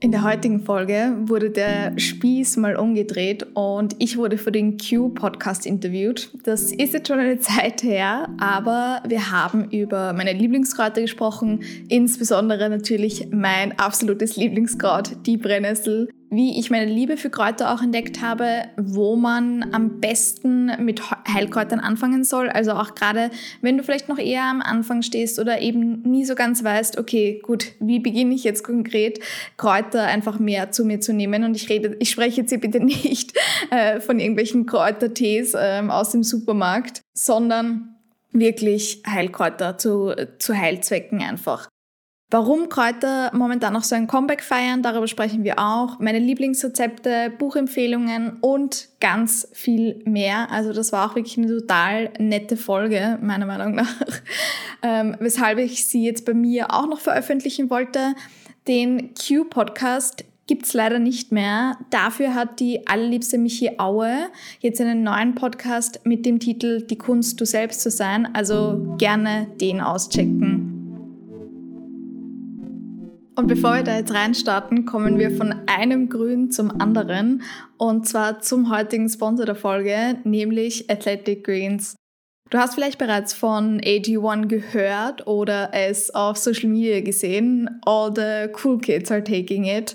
In der heutigen Folge wurde der Spieß mal umgedreht und ich wurde für den Q-Podcast interviewt. Das ist jetzt schon eine Zeit her, aber wir haben über meine Lieblingskräuter gesprochen, insbesondere natürlich mein absolutes Lieblingskraut, die Brennnessel wie ich meine Liebe für Kräuter auch entdeckt habe, wo man am besten mit Heilkräutern anfangen soll. Also auch gerade, wenn du vielleicht noch eher am Anfang stehst oder eben nie so ganz weißt, okay, gut, wie beginne ich jetzt konkret, Kräuter einfach mehr zu mir zu nehmen. Und ich rede, ich spreche jetzt hier bitte nicht äh, von irgendwelchen Kräutertees äh, aus dem Supermarkt, sondern wirklich Heilkräuter zu, zu Heilzwecken einfach. Warum Kräuter momentan noch so ein Comeback feiern, darüber sprechen wir auch. Meine Lieblingsrezepte, Buchempfehlungen und ganz viel mehr. Also das war auch wirklich eine total nette Folge, meiner Meinung nach. Ähm, weshalb ich sie jetzt bei mir auch noch veröffentlichen wollte. Den Q-Podcast gibt's leider nicht mehr. Dafür hat die allerliebste Michi Aue jetzt einen neuen Podcast mit dem Titel Die Kunst, du selbst zu sein. Also gerne den auschecken. Und bevor wir da jetzt reinstarten, kommen wir von einem Grün zum anderen und zwar zum heutigen Sponsor der Folge, nämlich Athletic Greens. Du hast vielleicht bereits von AG1 gehört oder es auf Social Media gesehen. All the cool kids are taking it.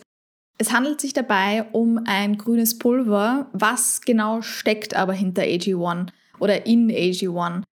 Es handelt sich dabei um ein grünes Pulver. Was genau steckt aber hinter AG1 oder in AG1?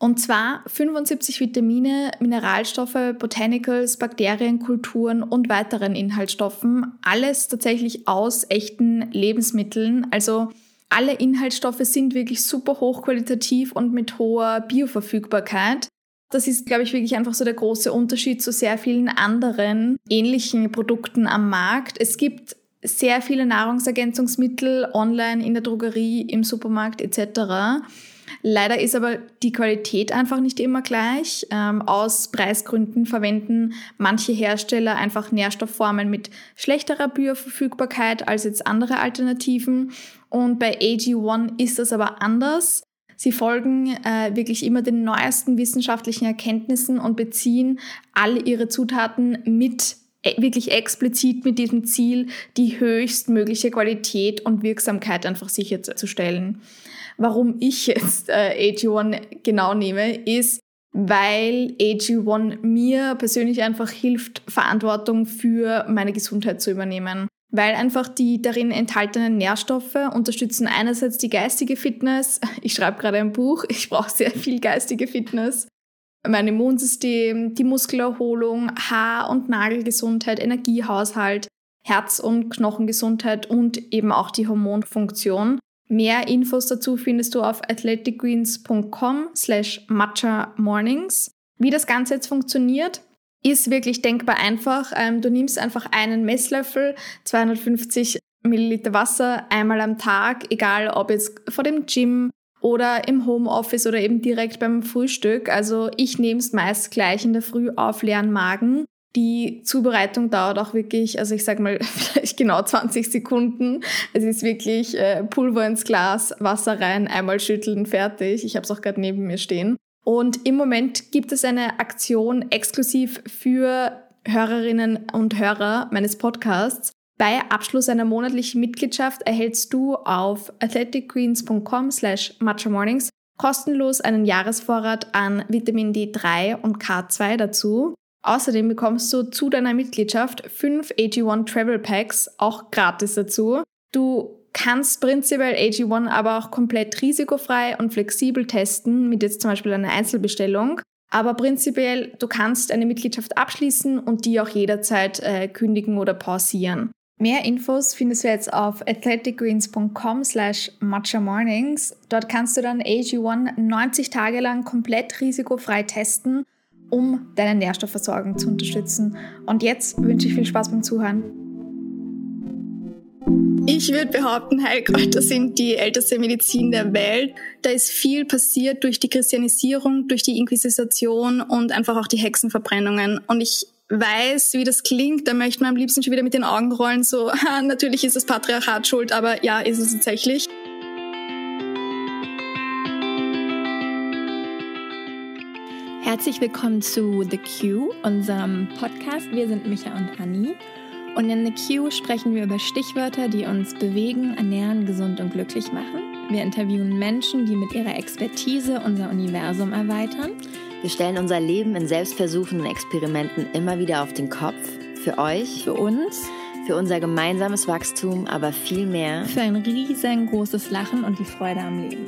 Und zwar 75 Vitamine, Mineralstoffe, Botanicals, Bakterien, Kulturen und weiteren Inhaltsstoffen. Alles tatsächlich aus echten Lebensmitteln. Also alle Inhaltsstoffe sind wirklich super hochqualitativ und mit hoher Bioverfügbarkeit. Das ist, glaube ich, wirklich einfach so der große Unterschied zu sehr vielen anderen ähnlichen Produkten am Markt. Es gibt sehr viele Nahrungsergänzungsmittel online, in der Drogerie, im Supermarkt etc. Leider ist aber die Qualität einfach nicht immer gleich. Ähm, aus Preisgründen verwenden manche Hersteller einfach Nährstoffformen mit schlechterer Bioverfügbarkeit als jetzt andere Alternativen. Und bei AG1 ist das aber anders. Sie folgen äh, wirklich immer den neuesten wissenschaftlichen Erkenntnissen und beziehen alle ihre Zutaten mit äh, wirklich explizit mit diesem Ziel, die höchstmögliche Qualität und Wirksamkeit einfach sicherzustellen. Warum ich jetzt äh, AG1 genau nehme, ist, weil AG1 mir persönlich einfach hilft, Verantwortung für meine Gesundheit zu übernehmen. Weil einfach die darin enthaltenen Nährstoffe unterstützen einerseits die geistige Fitness. Ich schreibe gerade ein Buch, ich brauche sehr viel geistige Fitness. Mein Immunsystem, die Muskelerholung, Haar- und Nagelgesundheit, Energiehaushalt, Herz- und Knochengesundheit und eben auch die Hormonfunktion. Mehr Infos dazu findest du auf athleticgreens.com slash matcha mornings. Wie das Ganze jetzt funktioniert, ist wirklich denkbar einfach. Ähm, du nimmst einfach einen Messlöffel, 250 Milliliter Wasser einmal am Tag, egal ob jetzt vor dem Gym oder im Homeoffice oder eben direkt beim Frühstück. Also ich nehme es meist gleich in der Früh auf leeren Magen die Zubereitung dauert auch wirklich, also ich sag mal, vielleicht genau 20 Sekunden. Es ist wirklich äh, Pulver ins Glas, Wasser rein, einmal schütteln, fertig. Ich habe es auch gerade neben mir stehen. Und im Moment gibt es eine Aktion exklusiv für Hörerinnen und Hörer meines Podcasts. Bei Abschluss einer monatlichen Mitgliedschaft erhältst du auf athleticgreens.com slash matchamornings kostenlos einen Jahresvorrat an Vitamin D3 und K2 dazu. Außerdem bekommst du zu deiner Mitgliedschaft fünf AG1 Travel Packs auch gratis dazu. Du kannst prinzipiell AG1 aber auch komplett risikofrei und flexibel testen, mit jetzt zum Beispiel einer Einzelbestellung. Aber prinzipiell, du kannst eine Mitgliedschaft abschließen und die auch jederzeit äh, kündigen oder pausieren. Mehr Infos findest du jetzt auf athleticgreens.com slash matchamornings. Dort kannst du dann AG1 90 Tage lang komplett risikofrei testen um deine Nährstoffversorgung zu unterstützen. Und jetzt wünsche ich viel Spaß beim Zuhören. Ich würde behaupten, Heilkräuter sind die älteste Medizin der Welt. Da ist viel passiert durch die Christianisierung, durch die Inquisition und einfach auch die Hexenverbrennungen. Und ich weiß, wie das klingt, da möchte man am liebsten schon wieder mit den Augen rollen, so, natürlich ist das Patriarchat schuld, aber ja, ist es tatsächlich. Herzlich willkommen zu The Q, unserem Podcast. Wir sind Micha und Anni. Und in The Q sprechen wir über Stichwörter, die uns bewegen, ernähren, gesund und glücklich machen. Wir interviewen Menschen, die mit ihrer Expertise unser Universum erweitern. Wir stellen unser Leben in Selbstversuchen und Experimenten immer wieder auf den Kopf. Für euch, für uns, für unser gemeinsames Wachstum, aber viel mehr. Für ein riesengroßes Lachen und die Freude am Leben.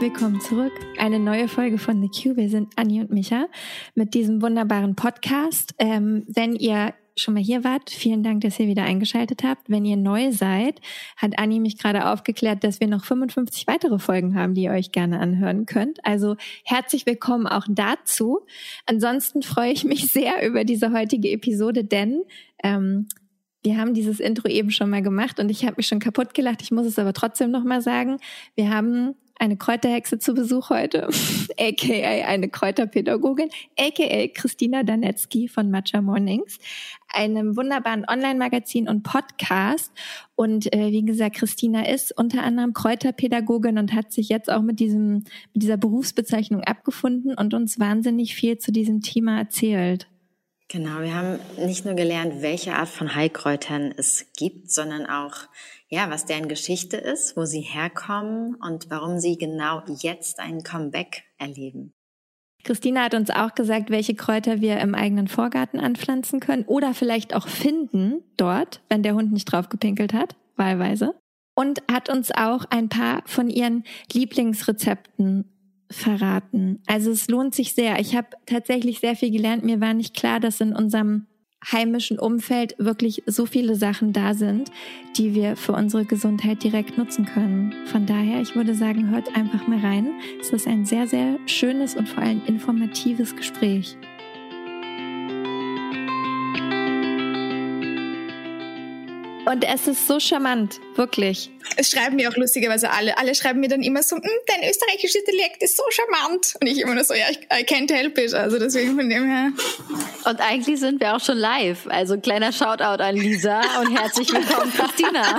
Willkommen zurück. Eine neue Folge von The Q. Wir sind Anni und Micha mit diesem wunderbaren Podcast. Ähm, wenn ihr schon mal hier wart, vielen Dank, dass ihr wieder eingeschaltet habt. Wenn ihr neu seid, hat Anni mich gerade aufgeklärt, dass wir noch 55 weitere Folgen haben, die ihr euch gerne anhören könnt. Also herzlich willkommen auch dazu. Ansonsten freue ich mich sehr über diese heutige Episode, denn ähm, wir haben dieses Intro eben schon mal gemacht und ich habe mich schon kaputt gelacht. Ich muss es aber trotzdem noch mal sagen. Wir haben eine Kräuterhexe zu Besuch heute, aka eine Kräuterpädagogin, aka Christina Danetzky von Matcha Mornings, einem wunderbaren Online-Magazin und Podcast. Und äh, wie gesagt, Christina ist unter anderem Kräuterpädagogin und hat sich jetzt auch mit diesem mit dieser Berufsbezeichnung abgefunden und uns wahnsinnig viel zu diesem Thema erzählt. Genau, wir haben nicht nur gelernt, welche Art von Heilkräutern es gibt, sondern auch ja, was deren Geschichte ist, wo sie herkommen und warum sie genau jetzt ein Comeback erleben. Christina hat uns auch gesagt, welche Kräuter wir im eigenen Vorgarten anpflanzen können oder vielleicht auch finden dort, wenn der Hund nicht drauf gepinkelt hat, wahlweise. Und hat uns auch ein paar von ihren Lieblingsrezepten verraten. Also es lohnt sich sehr. Ich habe tatsächlich sehr viel gelernt. Mir war nicht klar, dass in unserem heimischen Umfeld wirklich so viele Sachen da sind, die wir für unsere Gesundheit direkt nutzen können. Von daher, ich würde sagen, hört einfach mal rein. Es ist ein sehr, sehr schönes und vor allem informatives Gespräch. Und es ist so charmant, wirklich. Es schreiben mir auch lustigerweise alle. Alle schreiben mir dann immer so, hm, dein österreichisches Dialekt ist so charmant. Und ich immer nur so, ja, ich I can't help it. Also deswegen von dem her. Und eigentlich sind wir auch schon live. Also kleiner Shoutout an Lisa und herzlich willkommen, Christina.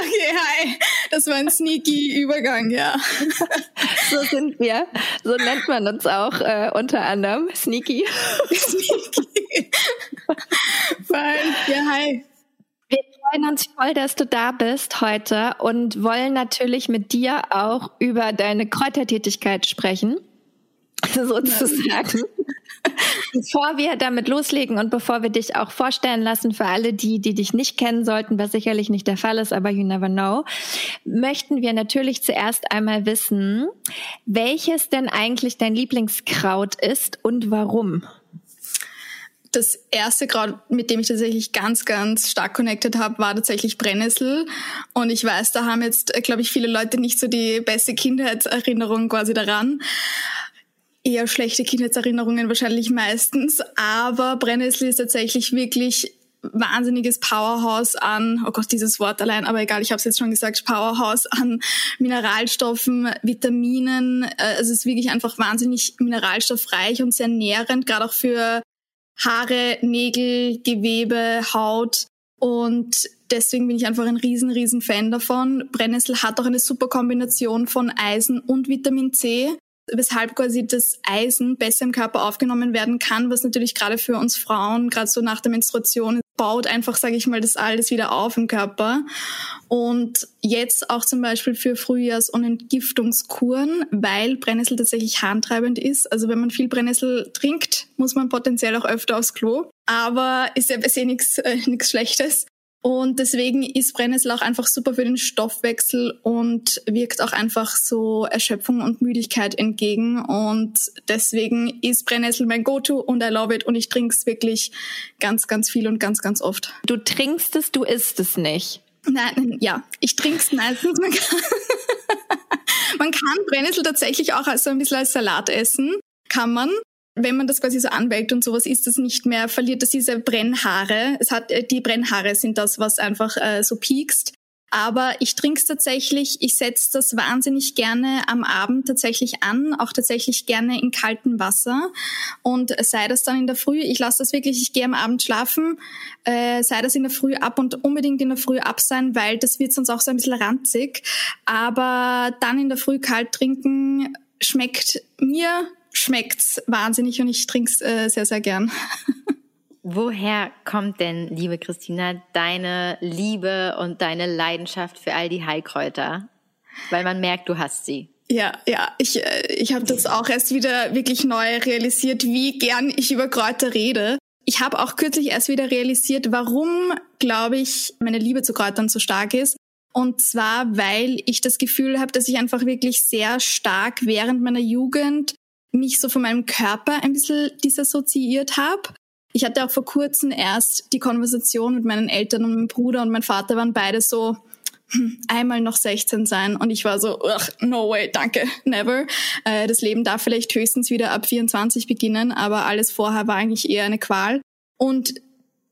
okay, hi. Das war ein sneaky Übergang, ja. so sind wir. So nennt man uns auch äh, unter anderem. Sneaky. sneaky. Fein. Ja, hi. Wir freuen uns voll, dass du da bist heute und wollen natürlich mit dir auch über deine Kräutertätigkeit sprechen, sozusagen. bevor wir damit loslegen und bevor wir dich auch vorstellen lassen für alle die, die dich nicht kennen sollten, was sicherlich nicht der Fall ist, aber you never know, möchten wir natürlich zuerst einmal wissen, welches denn eigentlich dein Lieblingskraut ist und warum das erste Kraut, mit dem ich tatsächlich ganz, ganz stark connected habe, war tatsächlich Brennnessel. Und ich weiß, da haben jetzt, äh, glaube ich, viele Leute nicht so die beste Kindheitserinnerung quasi daran. Eher schlechte Kindheitserinnerungen wahrscheinlich meistens. Aber Brennnessel ist tatsächlich wirklich wahnsinniges Powerhouse an, oh Gott, dieses Wort allein, aber egal, ich habe es jetzt schon gesagt, Powerhouse an Mineralstoffen, Vitaminen. Äh, es ist wirklich einfach wahnsinnig mineralstoffreich und sehr nährend, gerade auch für Haare, Nägel, Gewebe, Haut. Und deswegen bin ich einfach ein riesen, riesen Fan davon. Brennnessel hat auch eine super Kombination von Eisen und Vitamin C, weshalb quasi das Eisen besser im Körper aufgenommen werden kann, was natürlich gerade für uns Frauen, gerade so nach der Menstruation, baut einfach, sage ich mal, das alles wieder auf im Körper. Und jetzt auch zum Beispiel für Frühjahrs- und Entgiftungskuren, weil Brennnessel tatsächlich harntreibend ist. Also wenn man viel Brennnessel trinkt, muss man potenziell auch öfter aufs Klo. Aber ist ja per se nichts äh, Schlechtes. Und deswegen ist Brennnessel auch einfach super für den Stoffwechsel und wirkt auch einfach so Erschöpfung und Müdigkeit entgegen. Und deswegen ist Brennnessel mein Go-To und I love it und ich trinke es wirklich ganz, ganz viel und ganz, ganz oft. Du trinkst es, du isst es nicht. Nein, ja, ich trinke es meistens. Man kann, man kann Brennnessel tatsächlich auch als so ein bisschen als Salat essen. Kann man wenn man das quasi so anwelkt und sowas, ist das nicht mehr, verliert das diese Brennhaare. Es hat, äh, die Brennhaare sind das, was einfach äh, so piekst. Aber ich trinke es tatsächlich, ich setze das wahnsinnig gerne am Abend tatsächlich an, auch tatsächlich gerne in kaltem Wasser. Und sei das dann in der Früh, ich lasse das wirklich, ich gehe am Abend schlafen, äh, sei das in der Früh ab und unbedingt in der Früh ab sein, weil das wird sonst auch so ein bisschen ranzig. Aber dann in der Früh kalt trinken schmeckt mir schmeckt's wahnsinnig und ich trinke es äh, sehr, sehr gern. Woher kommt denn, liebe Christina, deine Liebe und deine Leidenschaft für all die Heilkräuter? Weil man merkt, du hast sie. Ja, ja, ich, äh, ich habe das auch erst wieder wirklich neu realisiert, wie gern ich über Kräuter rede. Ich habe auch kürzlich erst wieder realisiert, warum, glaube ich, meine Liebe zu Kräutern so stark ist. Und zwar, weil ich das Gefühl habe, dass ich einfach wirklich sehr stark während meiner Jugend mich so von meinem Körper ein bisschen disassoziiert habe ich hatte auch vor kurzem erst die Konversation mit meinen Eltern und meinem Bruder und mein Vater waren beide so, hm, einmal noch 16 sein und ich war so, no way, danke, never. Äh, das Leben darf vielleicht höchstens wieder ab 24 beginnen, aber alles vorher war eigentlich eher eine Qual. Und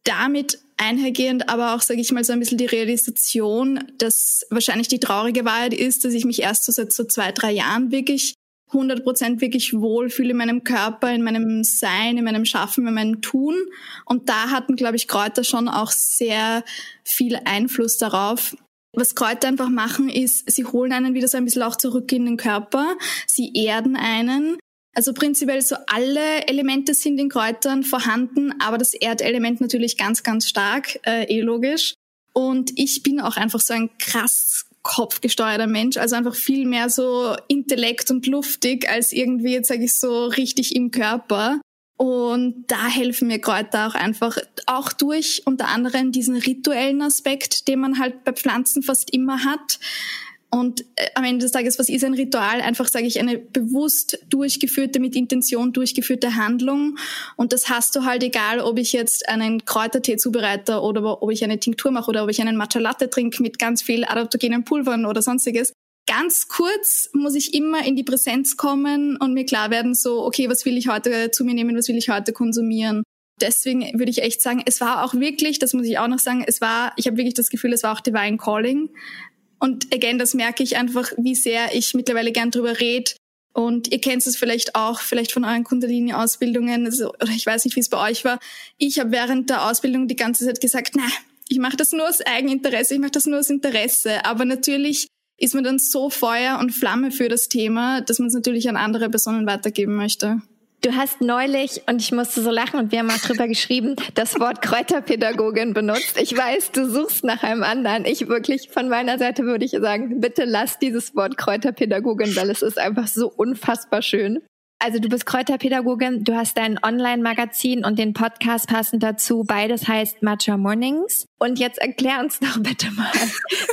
damit einhergehend aber auch, sage ich mal, so ein bisschen die Realisation, dass wahrscheinlich die traurige Wahrheit ist, dass ich mich erst so seit so zwei, drei Jahren wirklich 100% wirklich wohlfühle in meinem Körper, in meinem Sein, in meinem Schaffen, in meinem Tun. Und da hatten, glaube ich, Kräuter schon auch sehr viel Einfluss darauf. Was Kräuter einfach machen, ist, sie holen einen wieder so ein bisschen auch zurück in den Körper. Sie erden einen. Also prinzipiell so alle Elemente sind in Kräutern vorhanden, aber das Erdelement natürlich ganz, ganz stark, äh, eh logisch. Und ich bin auch einfach so ein krass kopfgesteuerter Mensch, also einfach viel mehr so Intellekt und luftig als irgendwie, jetzt sage ich so, richtig im Körper. Und da helfen mir Kräuter auch einfach, auch durch unter anderem diesen rituellen Aspekt, den man halt bei Pflanzen fast immer hat. Und äh, am Ende des Tages, was ist ein Ritual? Einfach, sage ich, eine bewusst durchgeführte, mit Intention durchgeführte Handlung. Und das hast du halt egal, ob ich jetzt einen Kräutertee zubereite oder ob ich eine Tinktur mache oder ob ich einen Matcha Latte trinke mit ganz viel adaptogenen Pulvern oder sonstiges. Ganz kurz muss ich immer in die Präsenz kommen und mir klar werden, so, okay, was will ich heute zu mir nehmen, was will ich heute konsumieren? Deswegen würde ich echt sagen, es war auch wirklich, das muss ich auch noch sagen, es war, ich habe wirklich das Gefühl, es war auch Divine Calling. Und again, das merke ich einfach, wie sehr ich mittlerweile gern drüber rede. Und ihr kennt es vielleicht auch, vielleicht von euren Kundalini-Ausbildungen, also, oder ich weiß nicht, wie es bei euch war. Ich habe während der Ausbildung die ganze Zeit gesagt, na, ich mache das nur aus Eigeninteresse, ich mache das nur aus Interesse. Aber natürlich ist man dann so Feuer und Flamme für das Thema, dass man es natürlich an andere Personen weitergeben möchte. Du hast neulich, und ich musste so lachen, und wir haben auch drüber geschrieben, das Wort Kräuterpädagogin benutzt. Ich weiß, du suchst nach einem anderen. Ich wirklich, von meiner Seite würde ich sagen, bitte lass dieses Wort Kräuterpädagogin, weil es ist einfach so unfassbar schön. Also du bist Kräuterpädagogin, du hast dein Online-Magazin und den Podcast passend dazu. Beides heißt Matcha Mornings. Und jetzt erklär uns doch bitte mal,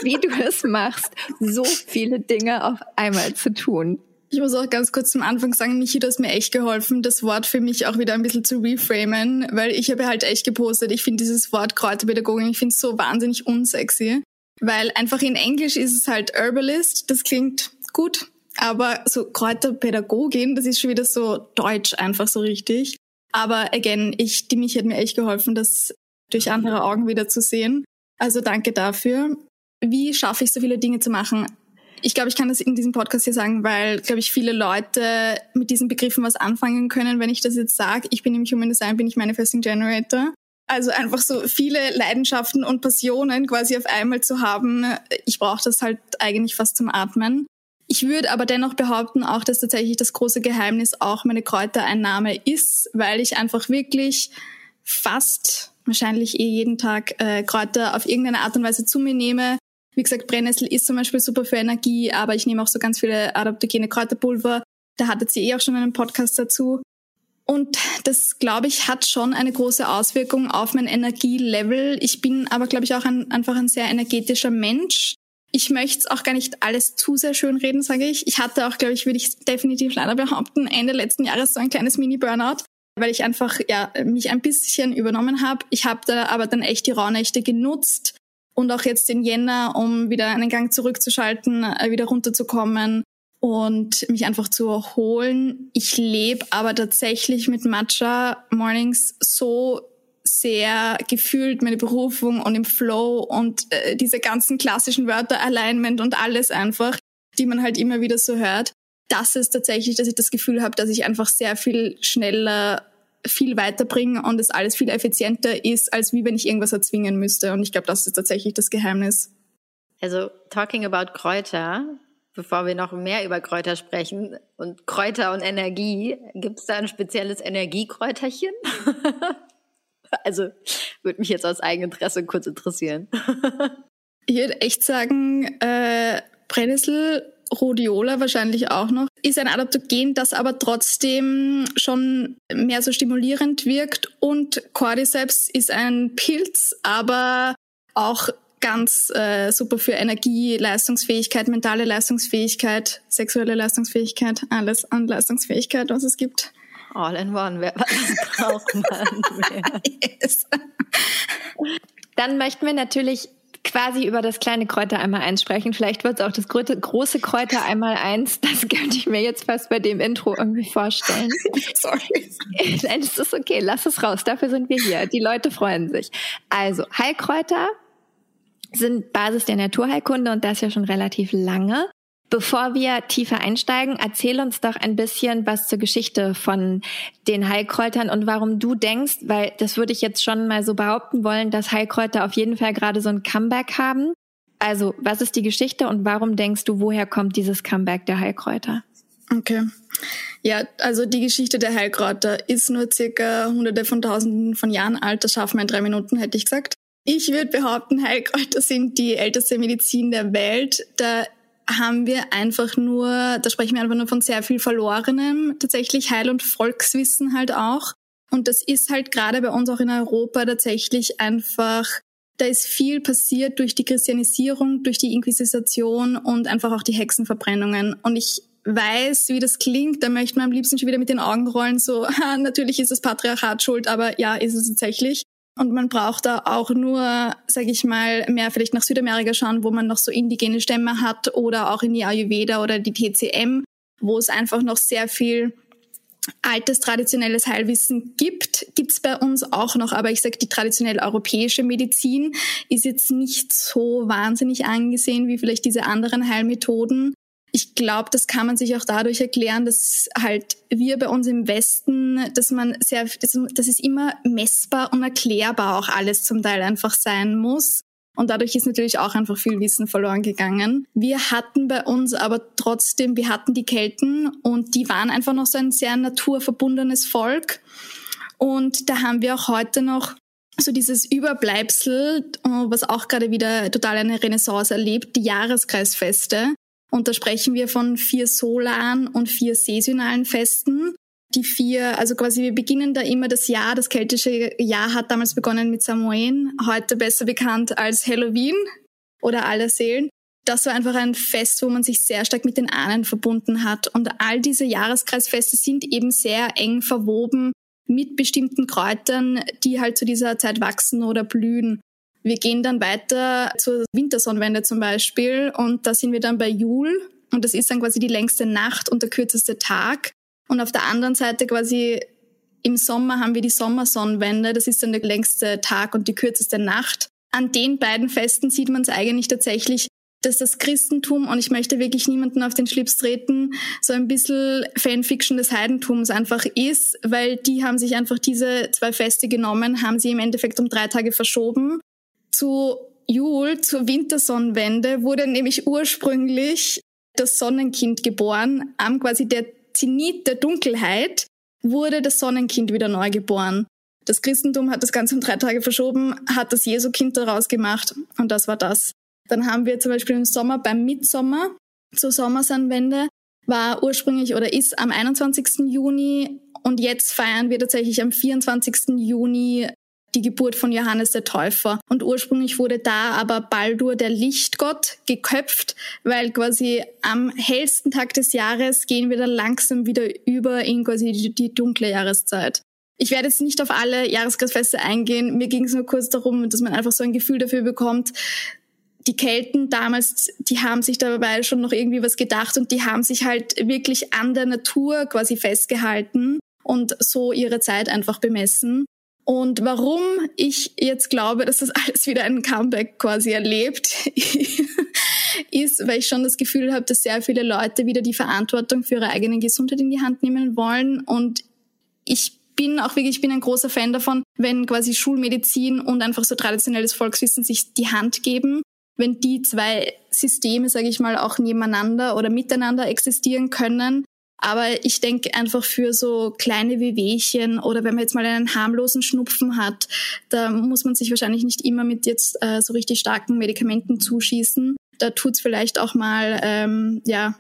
wie du es machst, so viele Dinge auf einmal zu tun. Ich muss auch ganz kurz zum Anfang sagen, Michi, du hast mir echt geholfen, das Wort für mich auch wieder ein bisschen zu reframen, weil ich habe halt echt gepostet, ich finde dieses Wort Kräuterpädagogin, ich finde es so wahnsinnig unsexy, weil einfach in Englisch ist es halt Herbalist, das klingt gut, aber so Kräuterpädagogin, das ist schon wieder so deutsch einfach so richtig. Aber again, ich, die Michi hat mir echt geholfen, das durch andere Augen wieder zu sehen. Also danke dafür. Wie schaffe ich so viele Dinge zu machen? Ich glaube, ich kann das in diesem Podcast hier sagen, weil, glaube ich, viele Leute mit diesen Begriffen was anfangen können, wenn ich das jetzt sage. Ich bin nämlich Human Design, bin ich Manifesting Generator. Also einfach so viele Leidenschaften und Passionen quasi auf einmal zu haben. Ich brauche das halt eigentlich fast zum Atmen. Ich würde aber dennoch behaupten, auch dass tatsächlich das große Geheimnis auch meine Kräutereinnahme ist, weil ich einfach wirklich fast wahrscheinlich eh jeden Tag äh, Kräuter auf irgendeine Art und Weise zu mir nehme wie gesagt, Brennnessel ist zum Beispiel super für Energie, aber ich nehme auch so ganz viele adaptogene Kräuterpulver. Da hattet sie eh auch schon einen Podcast dazu. Und das, glaube ich, hat schon eine große Auswirkung auf mein Energielevel. Ich bin aber, glaube ich, auch ein, einfach ein sehr energetischer Mensch. Ich möchte es auch gar nicht alles zu sehr schön reden, sage ich. Ich hatte auch, glaube ich, würde ich definitiv leider behaupten, Ende letzten Jahres so ein kleines Mini-Burnout, weil ich einfach ja mich ein bisschen übernommen habe. Ich habe da aber dann echt die Rauhnächte genutzt, und auch jetzt in Jänner, um wieder einen Gang zurückzuschalten, äh, wieder runterzukommen und mich einfach zu erholen. Ich lebe aber tatsächlich mit Matcha Mornings so sehr gefühlt meine Berufung und im Flow und äh, diese ganzen klassischen Wörter, Alignment und alles einfach, die man halt immer wieder so hört. Das ist tatsächlich, dass ich das Gefühl habe, dass ich einfach sehr viel schneller viel weiterbringen und es alles viel effizienter ist, als wie wenn ich irgendwas erzwingen müsste. Und ich glaube, das ist tatsächlich das Geheimnis. Also, talking about Kräuter, bevor wir noch mehr über Kräuter sprechen und Kräuter und Energie, gibt es da ein spezielles Energiekräuterchen? also würde mich jetzt aus Eigeninteresse kurz interessieren. ich würde echt sagen, äh, Brennnessel, Rhodiola wahrscheinlich auch noch, ist ein Adaptogen, das aber trotzdem schon mehr so stimulierend wirkt und Cordyceps ist ein Pilz, aber auch ganz äh, super für Energie, Leistungsfähigkeit, mentale Leistungsfähigkeit, sexuelle Leistungsfähigkeit, alles an Leistungsfähigkeit, was es gibt. All in one, wer was braucht man mehr? yes. Dann möchten wir natürlich quasi über das kleine Kräuter einmal eins sprechen. Vielleicht wird es auch das große Kräuter einmal eins. Das könnte ich mir jetzt fast bei dem Intro irgendwie vorstellen. Sorry. Nein, das ist okay. Lass es raus. Dafür sind wir hier. Die Leute freuen sich. Also, Heilkräuter sind Basis der Naturheilkunde und das ja schon relativ lange. Bevor wir tiefer einsteigen, erzähl uns doch ein bisschen was zur Geschichte von den Heilkräutern und warum du denkst, weil das würde ich jetzt schon mal so behaupten wollen, dass Heilkräuter auf jeden Fall gerade so ein Comeback haben. Also, was ist die Geschichte und warum denkst du, woher kommt dieses Comeback der Heilkräuter? Okay. Ja, also die Geschichte der Heilkräuter ist nur circa hunderte von tausenden von Jahren alt. Das schaffen wir in drei Minuten, hätte ich gesagt. Ich würde behaupten, Heilkräuter sind die älteste Medizin der Welt. Da haben wir einfach nur, da sprechen wir einfach nur von sehr viel Verlorenem, tatsächlich Heil- und Volkswissen halt auch. Und das ist halt gerade bei uns auch in Europa tatsächlich einfach, da ist viel passiert durch die Christianisierung, durch die Inquisition und einfach auch die Hexenverbrennungen. Und ich weiß, wie das klingt, da möchte man am liebsten schon wieder mit den Augen rollen, so, natürlich ist das Patriarchat schuld, aber ja, ist es tatsächlich. Und man braucht da auch nur, sage ich mal, mehr vielleicht nach Südamerika schauen, wo man noch so indigene Stämme hat oder auch in die Ayurveda oder die TCM, wo es einfach noch sehr viel altes traditionelles Heilwissen gibt, gibt's bei uns auch noch. Aber ich sage, die traditionell europäische Medizin ist jetzt nicht so wahnsinnig angesehen wie vielleicht diese anderen Heilmethoden ich glaube, das kann man sich auch dadurch erklären, dass halt wir bei uns im Westen, dass man sehr, dass, es immer messbar und erklärbar auch alles zum Teil einfach sein muss. Und dadurch ist natürlich auch einfach viel Wissen verloren gegangen. Wir hatten bei uns aber trotzdem, wir hatten die Kelten und die waren einfach noch so ein sehr naturverbundenes Volk. Und da haben wir auch heute noch so dieses Überbleibsel, was auch gerade wieder total eine Renaissance erlebt, die Jahreskreisfeste. Und da sprechen wir von vier solaren und vier saisonalen Festen. Die vier, also quasi wir beginnen da immer das Jahr, das keltische Jahr hat damals begonnen mit Samoen, heute besser bekannt als Halloween oder Allerseelen. Das war einfach ein Fest, wo man sich sehr stark mit den Ahnen verbunden hat. Und all diese Jahreskreisfeste sind eben sehr eng verwoben mit bestimmten Kräutern, die halt zu dieser Zeit wachsen oder blühen. Wir gehen dann weiter zur Wintersonnenwende zum Beispiel und da sind wir dann bei Jul und das ist dann quasi die längste Nacht und der kürzeste Tag. Und auf der anderen Seite quasi im Sommer haben wir die Sommersonnenwende, das ist dann der längste Tag und die kürzeste Nacht. An den beiden Festen sieht man es eigentlich tatsächlich, dass das Christentum, und ich möchte wirklich niemanden auf den Schlips treten, so ein bisschen Fanfiction des Heidentums einfach ist, weil die haben sich einfach diese zwei Feste genommen, haben sie im Endeffekt um drei Tage verschoben zu Jul, zur Wintersonnenwende, wurde nämlich ursprünglich das Sonnenkind geboren. Am quasi der Zenit der Dunkelheit wurde das Sonnenkind wieder neu geboren. Das Christentum hat das Ganze um drei Tage verschoben, hat das Jesukind daraus gemacht und das war das. Dann haben wir zum Beispiel im Sommer beim Mitsommer zur Sommersonnenwende war ursprünglich oder ist am 21. Juni und jetzt feiern wir tatsächlich am 24. Juni die Geburt von Johannes der Täufer. Und ursprünglich wurde da aber Baldur, der Lichtgott, geköpft, weil quasi am hellsten Tag des Jahres gehen wir dann langsam wieder über in quasi die, die dunkle Jahreszeit. Ich werde jetzt nicht auf alle Jahreskreisfeste eingehen. Mir ging es nur kurz darum, dass man einfach so ein Gefühl dafür bekommt, die Kelten damals, die haben sich dabei schon noch irgendwie was gedacht und die haben sich halt wirklich an der Natur quasi festgehalten und so ihre Zeit einfach bemessen. Und warum ich jetzt glaube, dass das alles wieder ein Comeback quasi erlebt, ist, weil ich schon das Gefühl habe, dass sehr viele Leute wieder die Verantwortung für ihre eigene Gesundheit in die Hand nehmen wollen. Und ich bin auch wirklich, ich bin ein großer Fan davon, wenn quasi Schulmedizin und einfach so traditionelles Volkswissen sich die Hand geben. wenn die zwei Systeme, sage ich mal, auch nebeneinander oder miteinander existieren können. Aber ich denke einfach für so kleine Wehwehchen oder wenn man jetzt mal einen harmlosen Schnupfen hat, da muss man sich wahrscheinlich nicht immer mit jetzt äh, so richtig starken Medikamenten zuschießen. Da tut's vielleicht auch mal ähm, ja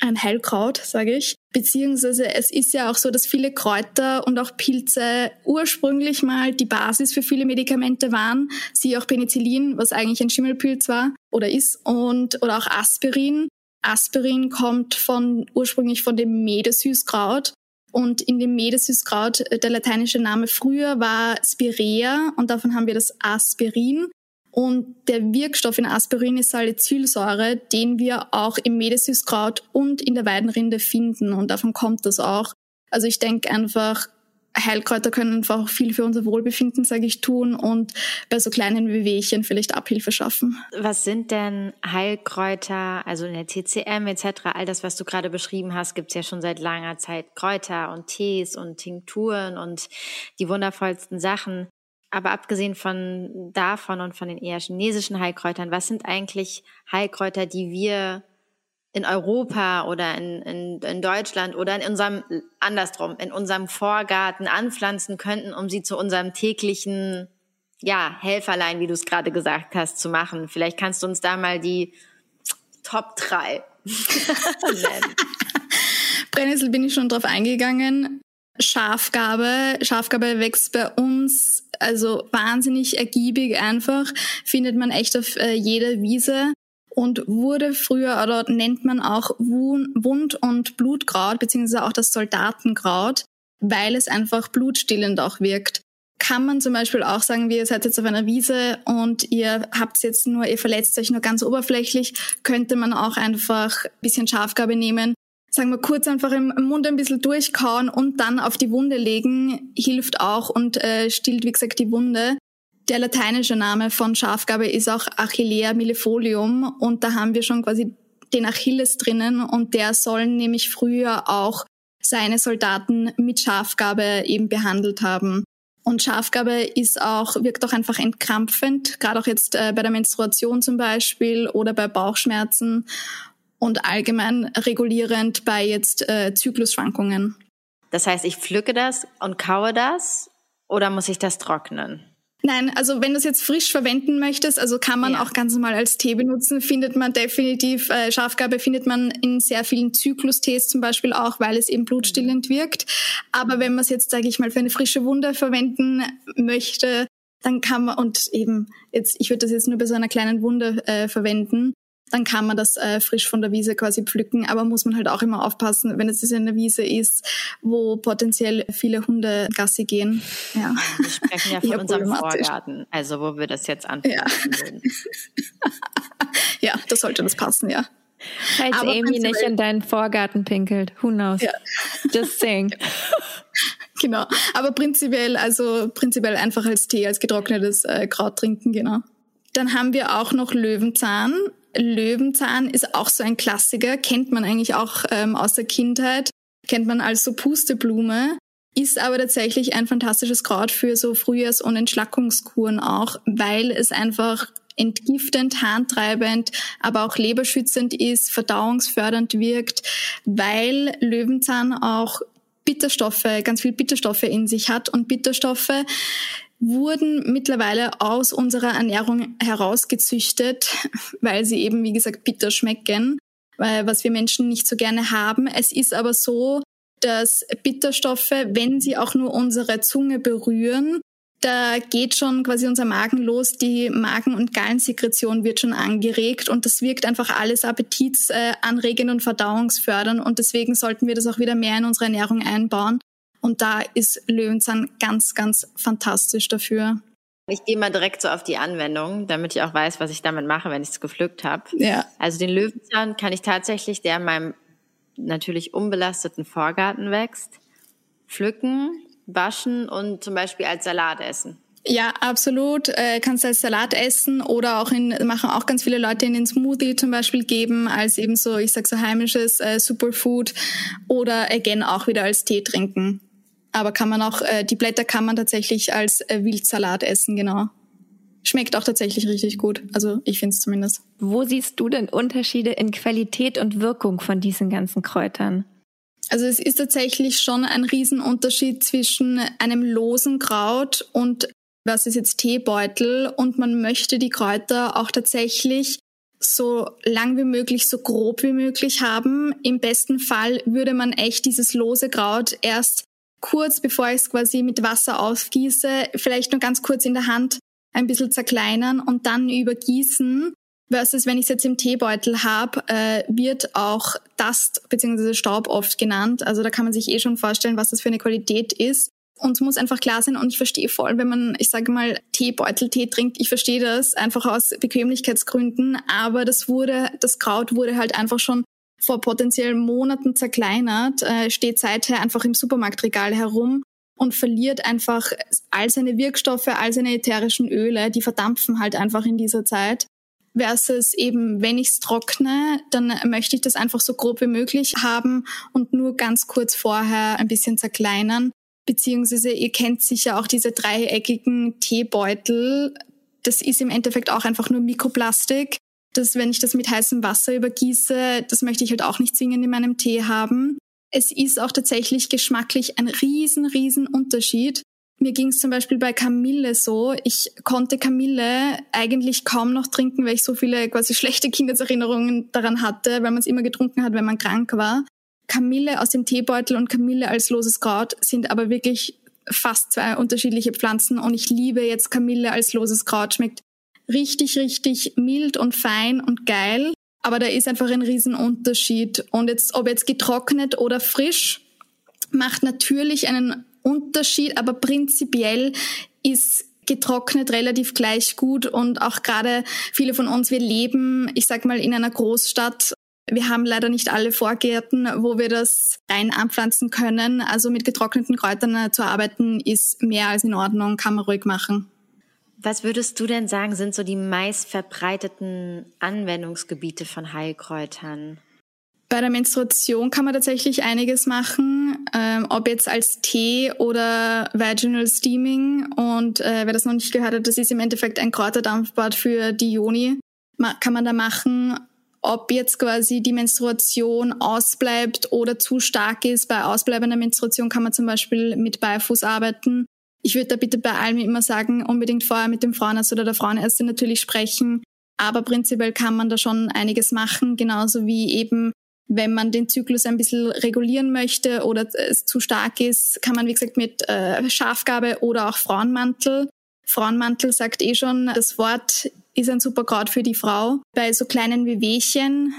ein Heilkraut, sage ich. Beziehungsweise es ist ja auch so, dass viele Kräuter und auch Pilze ursprünglich mal die Basis für viele Medikamente waren. Siehe auch Penicillin, was eigentlich ein Schimmelpilz war oder ist, und oder auch Aspirin. Aspirin kommt von ursprünglich von dem Medesüßkraut. Und in dem Medesüßkraut, äh, der lateinische Name früher war Spirea und davon haben wir das Aspirin. Und der Wirkstoff in Aspirin ist Salicylsäure, den wir auch im Medesüßkraut und in der Weidenrinde finden. Und davon kommt das auch. Also ich denke einfach, Heilkräuter können einfach viel für unser Wohlbefinden, sage ich, tun und bei so kleinen Wehwehchen vielleicht Abhilfe schaffen. Was sind denn Heilkräuter, also in der TCM etc., all das, was du gerade beschrieben hast, gibt's ja schon seit langer Zeit Kräuter und Tees und Tinkturen und die wundervollsten Sachen. Aber abgesehen von davon und von den eher chinesischen Heilkräutern, was sind eigentlich Heilkräuter, die wir in Europa oder in, in, in Deutschland oder in unserem, andersrum, in unserem Vorgarten anpflanzen könnten, um sie zu unserem täglichen, ja, Helferlein, wie du es gerade gesagt hast, zu machen. Vielleicht kannst du uns da mal die Top 3 nennen. Brennnessel bin ich schon drauf eingegangen. Schafgabe. Schafgabe wächst bei uns also wahnsinnig ergiebig einfach. Findet man echt auf äh, jeder Wiese und wurde früher oder nennt man auch Wund- und Blutkraut beziehungsweise auch das Soldatenkraut, weil es einfach blutstillend auch wirkt. Kann man zum Beispiel auch sagen, wie ihr seid jetzt auf einer Wiese und ihr habt jetzt nur, ihr verletzt euch nur ganz oberflächlich, könnte man auch einfach ein bisschen Schafgabe nehmen, sagen wir kurz einfach im Mund ein bisschen durchkauen und dann auf die Wunde legen, hilft auch und äh, stillt, wie gesagt, die Wunde. Der lateinische Name von Schafgabe ist auch Achillea millefolium und da haben wir schon quasi den Achilles drinnen und der soll nämlich früher auch seine Soldaten mit Schafgabe eben behandelt haben. Und Schafgabe ist auch, wirkt auch einfach entkrampfend, gerade auch jetzt äh, bei der Menstruation zum Beispiel oder bei Bauchschmerzen und allgemein regulierend bei jetzt äh, Zyklusschwankungen. Das heißt, ich pflücke das und kaue das oder muss ich das trocknen? Nein, also wenn du es jetzt frisch verwenden möchtest, also kann man ja. auch ganz normal als Tee benutzen, findet man definitiv, äh, Schafgabe findet man in sehr vielen Zyklus-Tees zum Beispiel auch, weil es eben blutstillend wirkt. Aber wenn man es jetzt, sage ich mal, für eine frische Wunde verwenden möchte, dann kann man, und eben jetzt, ich würde das jetzt nur bei so einer kleinen Wunde äh, verwenden, dann kann man das äh, frisch von der Wiese quasi pflücken. Aber muss man halt auch immer aufpassen, wenn es in einer Wiese ist, wo potenziell viele Hunde Gassi gehen. Ja. Wir sprechen ja von unserem Vorgarten, also wo wir das jetzt anfangen ja. würden. ja, das sollte das passen, ja. Falls Aber Amy nicht in deinen Vorgarten pinkelt, who knows? Ja. Just saying. genau. Aber prinzipiell, also prinzipiell einfach als Tee, als getrocknetes äh, Kraut trinken, genau. Dann haben wir auch noch Löwenzahn. Löwenzahn ist auch so ein Klassiker, kennt man eigentlich auch ähm, aus der Kindheit, kennt man als so Pusteblume, ist aber tatsächlich ein fantastisches Kraut für so Frühjahrs- und Entschlackungskuren auch, weil es einfach entgiftend, harntreibend, aber auch leberschützend ist, verdauungsfördernd wirkt, weil Löwenzahn auch Bitterstoffe, ganz viel Bitterstoffe in sich hat. Und Bitterstoffe wurden mittlerweile aus unserer Ernährung herausgezüchtet, weil sie eben, wie gesagt, bitter schmecken, was wir Menschen nicht so gerne haben. Es ist aber so, dass Bitterstoffe, wenn sie auch nur unsere Zunge berühren, da geht schon quasi unser Magen los, die Magen- und Gallensekretion wird schon angeregt und das wirkt einfach alles appetitsanregend und verdauungsfördernd und deswegen sollten wir das auch wieder mehr in unsere Ernährung einbauen. Und da ist Löwenzahn ganz, ganz fantastisch dafür. Ich gehe mal direkt so auf die Anwendung, damit ich auch weiß, was ich damit mache, wenn ich es gepflückt habe. Ja. Also den Löwenzahn kann ich tatsächlich, der in meinem natürlich unbelasteten Vorgarten wächst, pflücken, waschen und zum Beispiel als Salat essen. Ja, absolut. Äh, kannst du als Salat essen oder auch in, machen auch ganz viele Leute in den Smoothie zum Beispiel geben, als eben so, ich sag so heimisches äh, Superfood oder again auch wieder als Tee trinken. Aber kann man auch, äh, die Blätter kann man tatsächlich als äh, Wildsalat essen, genau. schmeckt auch tatsächlich richtig gut. Also ich finde es zumindest. Wo siehst du denn Unterschiede in Qualität und Wirkung von diesen ganzen Kräutern? Also es ist tatsächlich schon ein Riesenunterschied zwischen einem losen Kraut und was ist jetzt Teebeutel und man möchte die Kräuter auch tatsächlich so lang wie möglich, so grob wie möglich haben. Im besten Fall würde man echt dieses lose Kraut erst kurz, bevor ich es quasi mit Wasser aufgieße, vielleicht nur ganz kurz in der Hand ein bisschen zerkleinern und dann übergießen. Versus wenn ich es jetzt im Teebeutel habe, äh, wird auch Dust bzw. Staub oft genannt. Also da kann man sich eh schon vorstellen, was das für eine Qualität ist. Und es muss einfach klar sein und ich verstehe voll, wenn man, ich sage mal, Teebeutel-Tee trinkt, ich verstehe das einfach aus Bequemlichkeitsgründen, aber das wurde, das Kraut wurde halt einfach schon vor potenziell Monaten zerkleinert, äh, steht seither einfach im Supermarktregal herum und verliert einfach all seine Wirkstoffe, all seine ätherischen Öle, die verdampfen halt einfach in dieser Zeit. Versus eben, wenn ich es trockne, dann möchte ich das einfach so grob wie möglich haben und nur ganz kurz vorher ein bisschen zerkleinern, beziehungsweise ihr kennt sicher auch diese dreieckigen Teebeutel. Das ist im Endeffekt auch einfach nur Mikroplastik. Das, wenn ich das mit heißem Wasser übergieße, das möchte ich halt auch nicht zwingend in meinem Tee haben. Es ist auch tatsächlich geschmacklich ein riesen, riesen Unterschied. Mir ging es zum Beispiel bei Kamille so. Ich konnte Kamille eigentlich kaum noch trinken, weil ich so viele quasi schlechte Kindeserinnerungen daran hatte, weil man es immer getrunken hat, wenn man krank war. Kamille aus dem Teebeutel und Kamille als loses Kraut sind aber wirklich fast zwei unterschiedliche Pflanzen und ich liebe jetzt Kamille als loses Kraut. Schmeckt richtig, richtig mild und fein und geil. Aber da ist einfach ein Riesenunterschied. Und jetzt, ob jetzt getrocknet oder frisch, macht natürlich einen Unterschied, aber prinzipiell ist getrocknet relativ gleich gut und auch gerade viele von uns, wir leben, ich sag mal, in einer Großstadt wir haben leider nicht alle Vorgärten, wo wir das rein anpflanzen können. Also mit getrockneten Kräutern äh, zu arbeiten ist mehr als in Ordnung, kann man ruhig machen. Was würdest du denn sagen, sind so die meist verbreiteten Anwendungsgebiete von Heilkräutern? Bei der Menstruation kann man tatsächlich einiges machen, ähm, ob jetzt als Tee oder Vaginal Steaming. Und äh, wer das noch nicht gehört hat, das ist im Endeffekt ein Kräuterdampfbad für die Joni. kann man da machen ob jetzt quasi die Menstruation ausbleibt oder zu stark ist. Bei ausbleibender Menstruation kann man zum Beispiel mit Beifuß arbeiten. Ich würde da bitte bei allem immer sagen, unbedingt vorher mit dem Frauenarzt oder der Frauenärztin natürlich sprechen. Aber prinzipiell kann man da schon einiges machen, genauso wie eben, wenn man den Zyklus ein bisschen regulieren möchte oder es zu stark ist, kann man, wie gesagt, mit äh, Schafgabe oder auch Frauenmantel. Frauenmantel sagt eh schon das Wort ist ein super Kraut für die Frau. Bei so kleinen Wehwehchen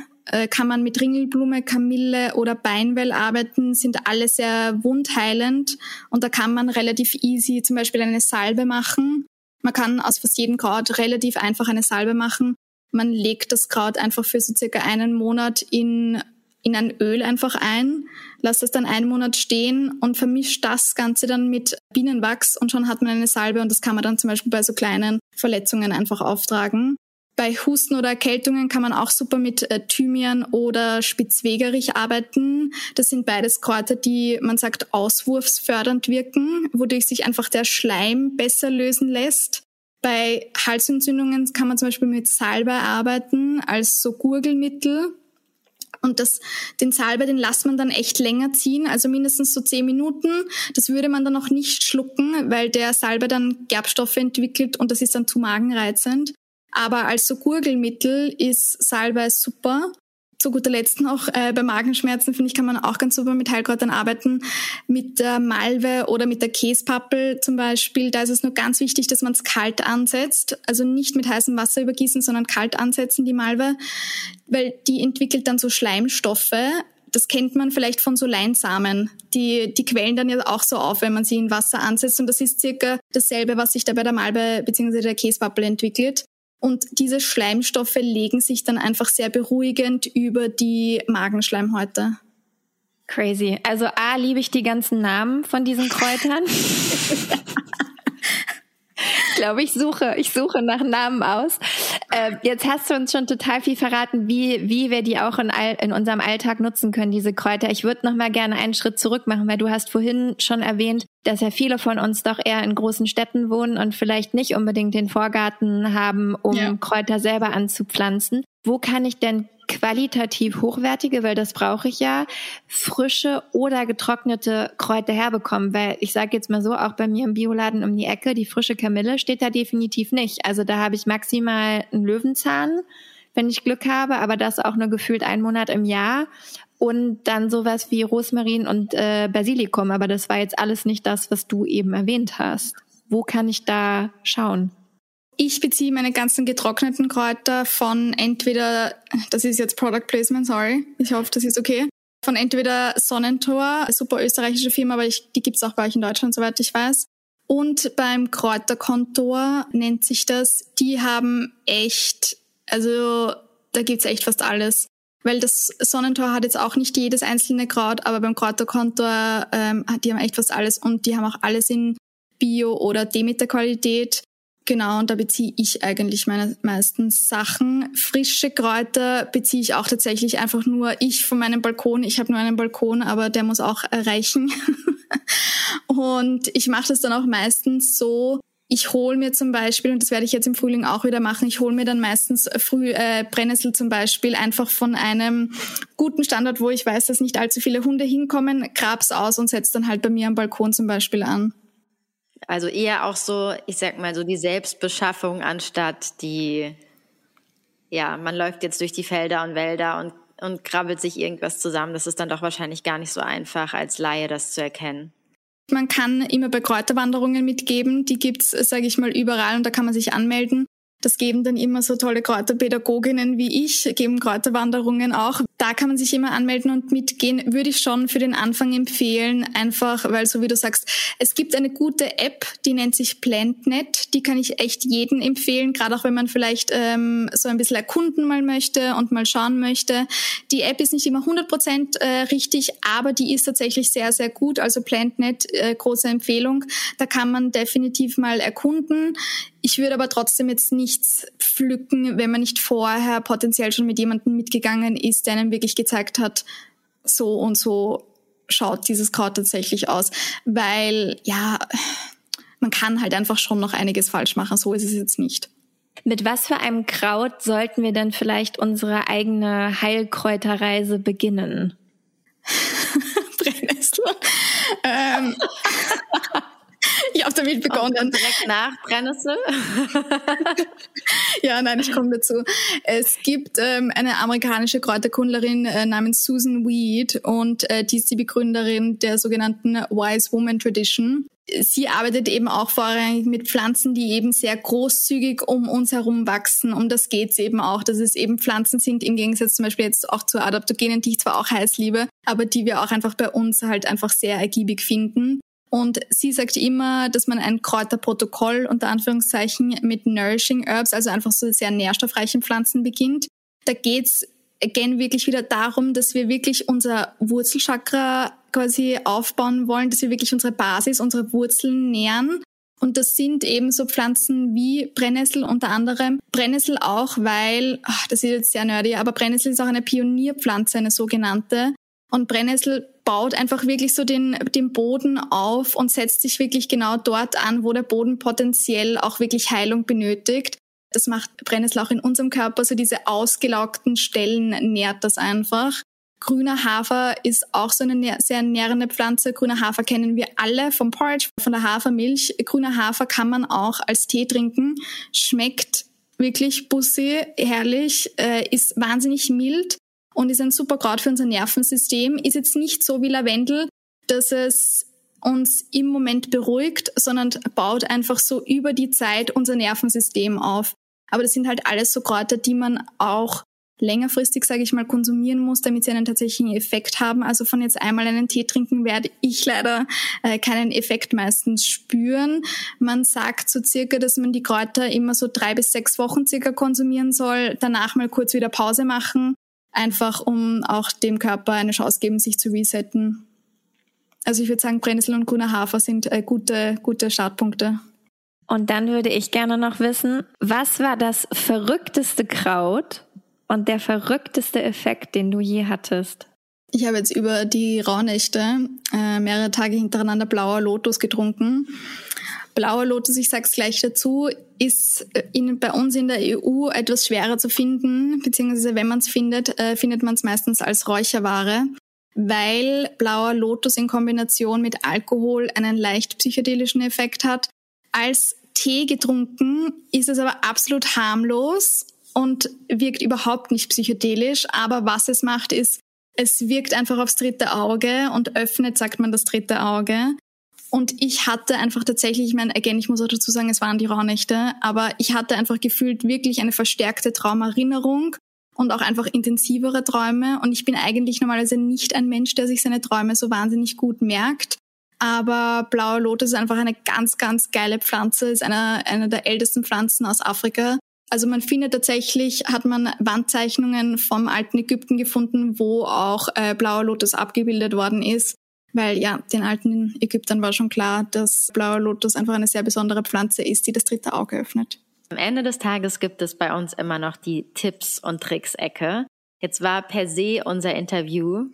kann man mit Ringelblume, Kamille oder Beinwell arbeiten, sind alle sehr wundheilend und da kann man relativ easy zum Beispiel eine Salbe machen. Man kann aus fast jedem Kraut relativ einfach eine Salbe machen. Man legt das Kraut einfach für so circa einen Monat in in ein Öl einfach ein, lasst das dann einen Monat stehen und vermischt das Ganze dann mit Bienenwachs und schon hat man eine Salbe und das kann man dann zum Beispiel bei so kleinen Verletzungen einfach auftragen. Bei Husten oder Erkältungen kann man auch super mit äh, Thymian oder Spitzwegerich arbeiten. Das sind beides Kräuter, die man sagt auswurfsfördernd wirken, wodurch sich einfach der Schleim besser lösen lässt. Bei Halsentzündungen kann man zum Beispiel mit Salbei arbeiten als so Gurgelmittel. Und das, den Salbei, den lässt man dann echt länger ziehen, also mindestens so zehn Minuten. Das würde man dann auch nicht schlucken, weil der Salbei dann Gerbstoffe entwickelt und das ist dann zu magenreizend. Aber als so Gurgelmittel ist Salbei super zu guter Letzt noch, äh, bei Magenschmerzen, finde ich, kann man auch ganz super mit Heilkräutern arbeiten. Mit der Malve oder mit der Käspappel zum Beispiel. Da ist es nur ganz wichtig, dass man es kalt ansetzt. Also nicht mit heißem Wasser übergießen, sondern kalt ansetzen, die Malve. Weil die entwickelt dann so Schleimstoffe. Das kennt man vielleicht von so Leinsamen. Die, die quellen dann ja auch so auf, wenn man sie in Wasser ansetzt. Und das ist circa dasselbe, was sich da bei der Malve bzw. der Käspappel entwickelt. Und diese Schleimstoffe legen sich dann einfach sehr beruhigend über die Magenschleimhäute. Crazy. Also A, liebe ich die ganzen Namen von diesen Kräutern. glaube, ich suche, ich suche nach Namen aus. Äh, jetzt hast du uns schon total viel verraten, wie, wie wir die auch in, all, in unserem Alltag nutzen können, diese Kräuter. Ich würde noch mal gerne einen Schritt zurück machen, weil du hast vorhin schon erwähnt, dass ja viele von uns doch eher in großen Städten wohnen und vielleicht nicht unbedingt den Vorgarten haben, um ja. Kräuter selber anzupflanzen. Wo kann ich denn qualitativ hochwertige, weil das brauche ich ja, frische oder getrocknete Kräuter herbekommen. Weil ich sage jetzt mal so, auch bei mir im Bioladen um die Ecke, die frische Kamille steht da definitiv nicht. Also da habe ich maximal einen Löwenzahn, wenn ich Glück habe, aber das auch nur gefühlt ein Monat im Jahr. Und dann sowas wie Rosmarin und äh, Basilikum. Aber das war jetzt alles nicht das, was du eben erwähnt hast. Wo kann ich da schauen? Ich beziehe meine ganzen getrockneten Kräuter von entweder, das ist jetzt Product Placement, sorry, ich hoffe, das ist okay, von entweder Sonnentor, super österreichische Firma, aber ich, die gibt's auch bei euch in Deutschland, soweit ich weiß. Und beim Kräuterkontor nennt sich das, die haben echt, also da gibt's echt fast alles. Weil das Sonnentor hat jetzt auch nicht jedes einzelne Kraut, aber beim Kräuterkontor, ähm, die haben echt fast alles und die haben auch alles in Bio- oder Demeter-Qualität. Genau, und da beziehe ich eigentlich meine meisten Sachen. Frische Kräuter beziehe ich auch tatsächlich einfach nur ich von meinem Balkon. Ich habe nur einen Balkon, aber der muss auch erreichen. und ich mache das dann auch meistens so, ich hole mir zum Beispiel, und das werde ich jetzt im Frühling auch wieder machen, ich hole mir dann meistens früh äh, Brennnessel zum Beispiel einfach von einem guten Standort, wo ich weiß, dass nicht allzu viele Hunde hinkommen, grab's aus und setze dann halt bei mir am Balkon zum Beispiel an. Also eher auch so, ich sag mal so die Selbstbeschaffung anstatt die, ja, man läuft jetzt durch die Felder und Wälder und, und krabbelt sich irgendwas zusammen. Das ist dann doch wahrscheinlich gar nicht so einfach als Laie das zu erkennen. Man kann immer bei Kräuterwanderungen mitgeben. Die gibt's, sage ich mal, überall und da kann man sich anmelden. Das geben dann immer so tolle Kräuterpädagoginnen wie ich, geben Kräuterwanderungen auch. Da kann man sich immer anmelden und mitgehen. Würde ich schon für den Anfang empfehlen, einfach, weil so wie du sagst, es gibt eine gute App, die nennt sich PlantNet. Die kann ich echt jedem empfehlen, gerade auch wenn man vielleicht ähm, so ein bisschen erkunden mal möchte und mal schauen möchte. Die App ist nicht immer 100 Prozent äh, richtig, aber die ist tatsächlich sehr, sehr gut. Also PlantNet, äh, große Empfehlung. Da kann man definitiv mal erkunden. Ich würde aber trotzdem jetzt nichts pflücken, wenn man nicht vorher potenziell schon mit jemandem mitgegangen ist, der einem wirklich gezeigt hat, so und so schaut dieses Kraut tatsächlich aus. Weil, ja, man kann halt einfach schon noch einiges falsch machen. So ist es jetzt nicht. Mit was für einem Kraut sollten wir denn vielleicht unsere eigene Heilkräuterreise beginnen? Brennnessel. ähm, ich habe damit begonnen. direkt nach Brennnessel? ja, nein, ich komme dazu. Es gibt ähm, eine amerikanische Kräuterkundlerin äh, namens Susan Weed und äh, die ist die Begründerin der sogenannten Wise Woman Tradition. Sie arbeitet eben auch vorrangig mit Pflanzen, die eben sehr großzügig um uns herum wachsen. Um das geht's eben auch, dass es eben Pflanzen sind, im Gegensatz zum Beispiel jetzt auch zu Adaptogenen, die ich zwar auch heiß liebe, aber die wir auch einfach bei uns halt einfach sehr ergiebig finden. Und sie sagt immer, dass man ein Kräuterprotokoll unter Anführungszeichen mit Nourishing Herbs, also einfach so sehr nährstoffreichen Pflanzen beginnt. Da geht's again wirklich wieder darum, dass wir wirklich unser Wurzelchakra quasi aufbauen wollen, dass wir wirklich unsere Basis, unsere Wurzeln nähren. Und das sind eben so Pflanzen wie Brennnessel unter anderem. Brennnessel auch, weil, ach, das ist jetzt sehr nerdy, aber Brennnessel ist auch eine Pionierpflanze, eine sogenannte. Und Brennnessel baut einfach wirklich so den, den Boden auf und setzt sich wirklich genau dort an, wo der Boden potenziell auch wirklich Heilung benötigt. Das macht Brennnessel in unserem Körper, so diese ausgelaugten Stellen nährt das einfach. Grüner Hafer ist auch so eine sehr nährende Pflanze. Grüner Hafer kennen wir alle vom Porridge, von der Hafermilch. Grüner Hafer kann man auch als Tee trinken. Schmeckt wirklich bussi, herrlich, äh, ist wahnsinnig mild und ist ein super Kraut für unser Nervensystem. Ist jetzt nicht so wie Lavendel, dass es uns im Moment beruhigt, sondern baut einfach so über die Zeit unser Nervensystem auf. Aber das sind halt alles so Kräuter, die man auch längerfristig, sage ich mal, konsumieren muss, damit sie einen tatsächlichen Effekt haben. Also von jetzt einmal einen Tee trinken werde ich leider äh, keinen Effekt meistens spüren. Man sagt so circa, dass man die Kräuter immer so drei bis sechs Wochen circa konsumieren soll, danach mal kurz wieder Pause machen einfach um auch dem Körper eine Chance geben, sich zu resetten. Also ich würde sagen, Brennnessel und grüner Hafer sind äh, gute, gute Startpunkte. Und dann würde ich gerne noch wissen, was war das verrückteste Kraut und der verrückteste Effekt, den du je hattest? Ich habe jetzt über die Rauhnächte äh, mehrere Tage hintereinander blauer Lotus getrunken. Blauer Lotus, ich sag's gleich dazu, ist äh, in, bei uns in der EU etwas schwerer zu finden, beziehungsweise wenn man es findet, äh, findet man es meistens als Räucherware, weil blauer Lotus in Kombination mit Alkohol einen leicht psychedelischen Effekt hat. Als Tee getrunken ist es aber absolut harmlos und wirkt überhaupt nicht psychedelisch, aber was es macht, ist, es wirkt einfach aufs dritte Auge und öffnet, sagt man, das dritte Auge. Und ich hatte einfach tatsächlich, ich meine, again, ich muss auch dazu sagen, es waren die Rauhnächte, aber ich hatte einfach gefühlt wirklich eine verstärkte Traumerinnerung und auch einfach intensivere Träume. Und ich bin eigentlich normalerweise nicht ein Mensch, der sich seine Träume so wahnsinnig gut merkt. Aber blauer Lotus ist einfach eine ganz, ganz geile Pflanze, ist eine, eine der ältesten Pflanzen aus Afrika. Also man findet tatsächlich, hat man Wandzeichnungen vom alten Ägypten gefunden, wo auch äh, blauer Lotus abgebildet worden ist. Weil ja, den alten Ägyptern war schon klar, dass blauer Lotus einfach eine sehr besondere Pflanze ist, die das dritte Auge öffnet. Am Ende des Tages gibt es bei uns immer noch die Tipps- und Tricks-Ecke. Jetzt war per se unser Interview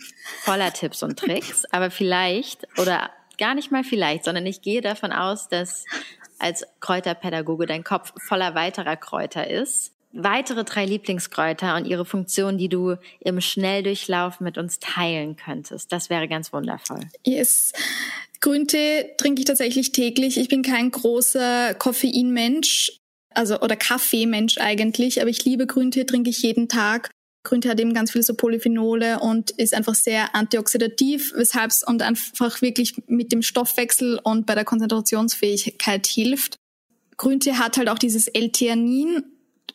voller Tipps und Tricks, aber vielleicht oder gar nicht mal vielleicht, sondern ich gehe davon aus, dass als Kräuterpädagoge dein Kopf voller weiterer Kräuter ist. Weitere drei Lieblingskräuter und ihre Funktion, die du im Schnelldurchlauf mit uns teilen könntest. Das wäre ganz wundervoll. Yes. Grüntee trinke ich tatsächlich täglich. Ich bin kein großer Koffeinmensch, also oder Kaffeemensch eigentlich, aber ich liebe Grüntee, trinke ich jeden Tag. Grüntee hat eben ganz viele so Polyphenole und ist einfach sehr antioxidativ, weshalb es und einfach wirklich mit dem Stoffwechsel und bei der Konzentrationsfähigkeit hilft. Grüntee hat halt auch dieses L-Theanin,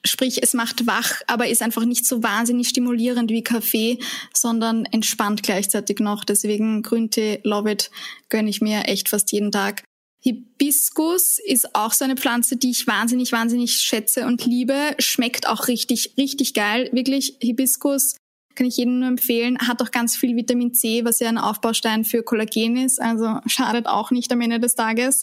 sprich es macht wach, aber ist einfach nicht so wahnsinnig stimulierend wie Kaffee, sondern entspannt gleichzeitig noch. Deswegen Grüntee, love it, gönne ich mir echt fast jeden Tag. Hibiskus ist auch so eine Pflanze, die ich wahnsinnig, wahnsinnig schätze und liebe. Schmeckt auch richtig, richtig geil. Wirklich, Hibiskus kann ich jedem nur empfehlen. Hat auch ganz viel Vitamin C, was ja ein Aufbaustein für Kollagen ist. Also schadet auch nicht am Ende des Tages.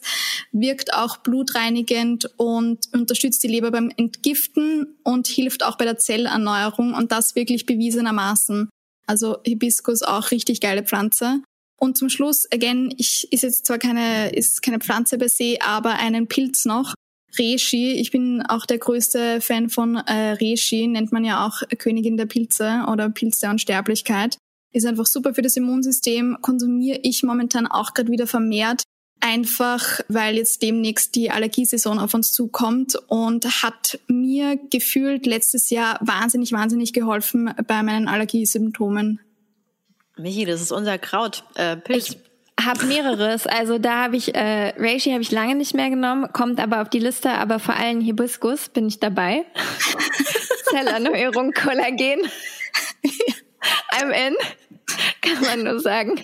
Wirkt auch blutreinigend und unterstützt die Leber beim Entgiften und hilft auch bei der Zellerneuerung und das wirklich bewiesenermaßen. Also Hibiskus auch richtig geile Pflanze. Und zum Schluss, again, ich ist jetzt zwar keine, ist keine Pflanze per se, aber einen Pilz noch. Reishi. Ich bin auch der größte Fan von äh, Reishi, nennt man ja auch Königin der Pilze oder Pilz der Unsterblichkeit. Ist einfach super für das Immunsystem. Konsumiere ich momentan auch gerade wieder vermehrt. Einfach, weil jetzt demnächst die Allergiesaison auf uns zukommt und hat mir gefühlt letztes Jahr wahnsinnig, wahnsinnig geholfen bei meinen Allergiesymptomen. Michi, das ist unser Kraut. Äh, Pilz. Ich habe mehreres. Also da habe ich, äh, Reishi habe ich lange nicht mehr genommen, kommt aber auf die Liste, aber vor allem Hibiskus bin ich dabei. Zellerneuerung, Kollagen. I'm in. Kann man nur sagen.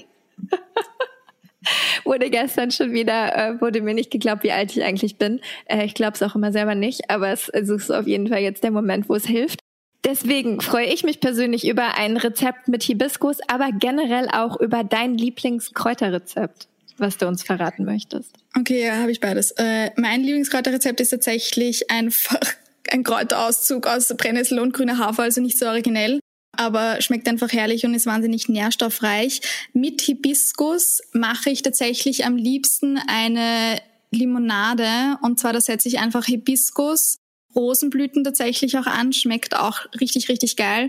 wurde gestern schon wieder, äh, wurde mir nicht geglaubt, wie alt ich eigentlich bin. Äh, ich glaube es auch immer selber nicht, aber es, es ist auf jeden Fall jetzt der Moment, wo es hilft. Deswegen freue ich mich persönlich über ein Rezept mit Hibiskus, aber generell auch über dein Lieblingskräuterrezept, was du uns verraten möchtest. Okay, ja, habe ich beides. Äh, mein Lieblingskräuterrezept ist tatsächlich einfach ein Kräuterauszug aus Brennnessel und grüner Hafer, also nicht so originell, aber schmeckt einfach herrlich und ist wahnsinnig nährstoffreich. Mit Hibiskus mache ich tatsächlich am liebsten eine Limonade und zwar da setze ich einfach Hibiskus, Rosenblüten tatsächlich auch an, schmeckt auch richtig, richtig geil.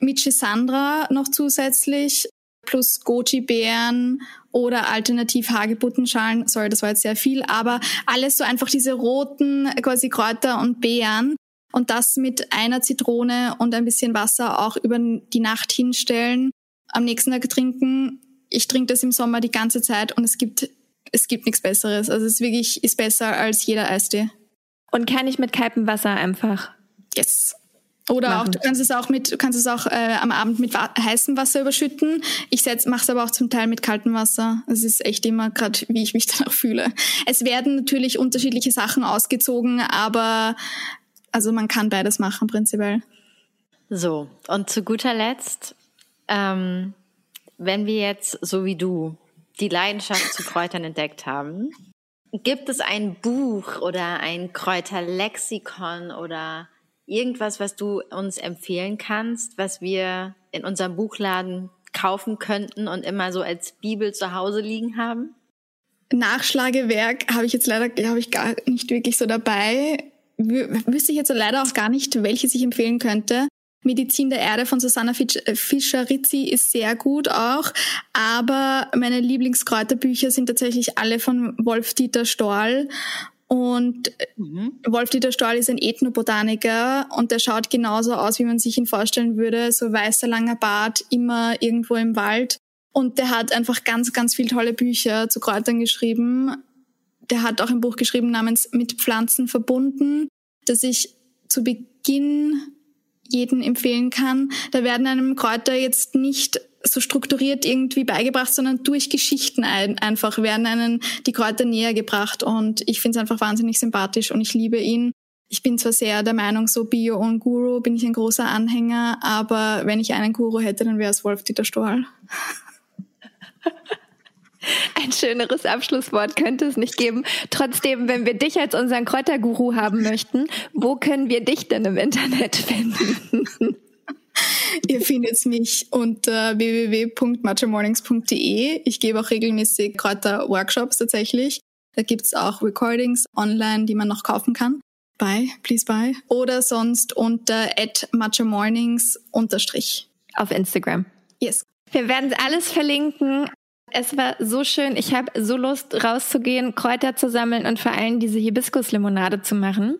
Mit Chisandra noch zusätzlich, plus Goji-Beeren oder alternativ Hagebuttenschalen. Sorry, das war jetzt sehr viel, aber alles so einfach diese roten quasi Kräuter und Beeren und das mit einer Zitrone und ein bisschen Wasser auch über die Nacht hinstellen, am nächsten Tag trinken. Ich trinke das im Sommer die ganze Zeit und es gibt es gibt nichts Besseres. Also es ist wirklich ist besser als jeder Eistee. Und kann ich mit kaltem Wasser einfach. Yes. Oder machen. auch, du kannst es auch mit, du kannst es auch äh, am Abend mit heißem Wasser überschütten. Ich mache es aber auch zum Teil mit kaltem Wasser. Es ist echt immer gerade, wie ich mich danach fühle. Es werden natürlich unterschiedliche Sachen ausgezogen, aber also man kann beides machen prinzipiell. So, und zu guter Letzt, ähm, wenn wir jetzt so wie du die Leidenschaft zu Kräutern entdeckt haben, Gibt es ein Buch oder ein Kräuterlexikon oder irgendwas, was du uns empfehlen kannst, was wir in unserem Buchladen kaufen könnten und immer so als Bibel zu Hause liegen haben? Nachschlagewerk habe ich jetzt leider, glaube ich, gar nicht wirklich so dabei. Wüsste ich jetzt leider auch gar nicht, welches ich empfehlen könnte. Medizin der Erde von Susanna Fischer-Rizzi ist sehr gut auch, aber meine Lieblingskräuterbücher sind tatsächlich alle von Wolf-Dieter Storl und mhm. Wolf-Dieter Storl ist ein Ethnobotaniker und der schaut genauso aus, wie man sich ihn vorstellen würde, so weißer langer Bart, immer irgendwo im Wald. Und der hat einfach ganz, ganz viel tolle Bücher zu Kräutern geschrieben. Der hat auch ein Buch geschrieben namens Mit Pflanzen verbunden, das ich zu Beginn jeden empfehlen kann. Da werden einem Kräuter jetzt nicht so strukturiert irgendwie beigebracht, sondern durch Geschichten ein, einfach werden einen die Kräuter näher gebracht und ich finde es einfach wahnsinnig sympathisch und ich liebe ihn. Ich bin zwar sehr der Meinung, so Bio und Guru bin ich ein großer Anhänger, aber wenn ich einen Guru hätte, dann wäre es Wolf-Dieter Stoll. Ein schöneres Abschlusswort könnte es nicht geben. Trotzdem, wenn wir dich als unseren Kräuterguru haben möchten, wo können wir dich denn im Internet finden? Ihr findet mich unter www.matchamornings.de. Ich gebe auch regelmäßig Kräuter-Workshops tatsächlich. Da gibt's auch Recordings online, die man noch kaufen kann. Bye, please bye. Oder sonst unter at matchamornings unterstrich. Auf Instagram. Yes. Wir werden alles verlinken. Es war so schön. Ich habe so Lust, rauszugehen, Kräuter zu sammeln und vor allem diese Hibiskuslimonade zu machen.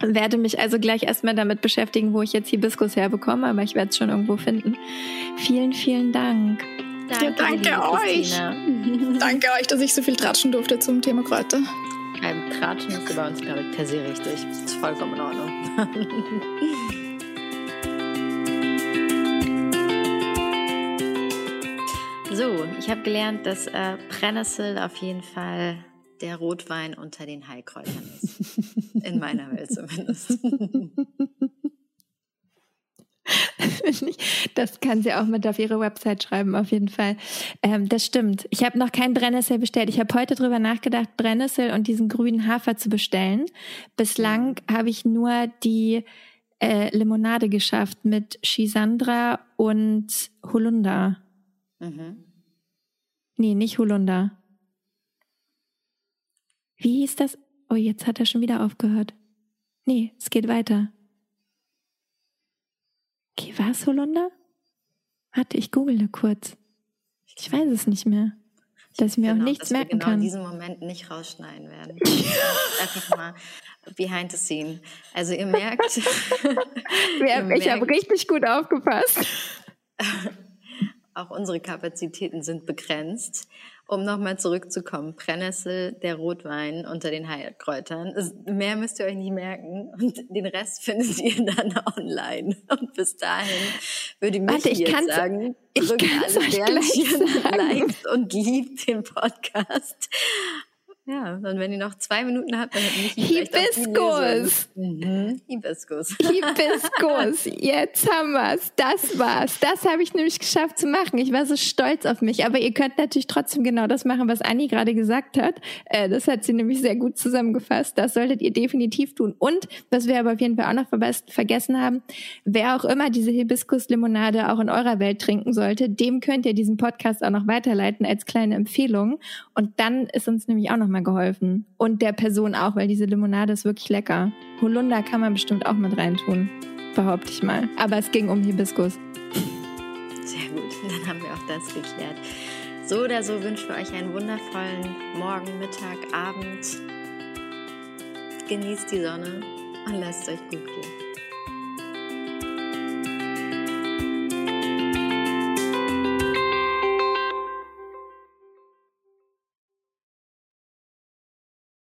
Werde mich also gleich erstmal damit beschäftigen, wo ich jetzt Hibiskus herbekomme, aber ich werde es schon irgendwo finden. Vielen, vielen Dank. Danke, ja, danke euch. danke euch, dass ich so viel tratschen durfte zum Thema Kräuter. Ein Tratschen ist bei uns, glaube ich, per se richtig. Das ist vollkommen in Ordnung. so, ich habe gelernt, dass äh, Brennnessel auf jeden Fall der Rotwein unter den Heilkräutern ist. In meiner Welt zumindest. Das kann sie auch mit auf ihre Website schreiben, auf jeden Fall. Ähm, das stimmt. Ich habe noch keinen Brennnessel bestellt. Ich habe heute drüber nachgedacht, Brennnessel und diesen grünen Hafer zu bestellen. Bislang habe ich nur die äh, Limonade geschafft mit Chisandra und Holunder. Mhm. Nee, nicht Holunder. Wie hieß das? Oh, jetzt hat er schon wieder aufgehört. Nee, es geht weiter. Okay, war es Holunder? Warte, ich google kurz. Ich weiß es nicht mehr. Dass ich mir genau, auch nichts merken genau kann. in diesem Moment nicht rausschneiden werden. Einfach mal behind the scene. Also ihr merkt. ihr ich habe richtig gut aufgepasst. Auch unsere Kapazitäten sind begrenzt um nochmal zurückzukommen, Brennnessel, der Rotwein unter den Heilkräutern. mehr müsst ihr euch nicht merken und den Rest findet ihr dann online. Und bis dahin würde ich Warte, ich jetzt sagen, drückt alle Sternchen, liked und liebt den Podcast. Ja, und wenn ihr noch zwei Minuten habt, dann hätten wir Hibiskus. Mhm. Hibiskus. Hibiskus. Jetzt haben wir's. Das war's. Das habe ich nämlich geschafft zu machen. Ich war so stolz auf mich. Aber ihr könnt natürlich trotzdem genau das machen, was Anni gerade gesagt hat. Äh, das hat sie nämlich sehr gut zusammengefasst. Das solltet ihr definitiv tun. Und, was wir aber auf jeden Fall auch noch vergessen haben, wer auch immer diese Hibiskus-Limonade auch in eurer Welt trinken sollte, dem könnt ihr diesen Podcast auch noch weiterleiten als kleine Empfehlung. Und dann ist uns nämlich auch noch mal geholfen. Und der Person auch, weil diese Limonade ist wirklich lecker. Holunder kann man bestimmt auch mit reintun, behaupte ich mal. Aber es ging um Hibiskus. Sehr gut, dann haben wir auch das geklärt. So oder so wünschen wir euch einen wundervollen Morgen, Mittag, Abend. Genießt die Sonne und lasst es euch gut gehen.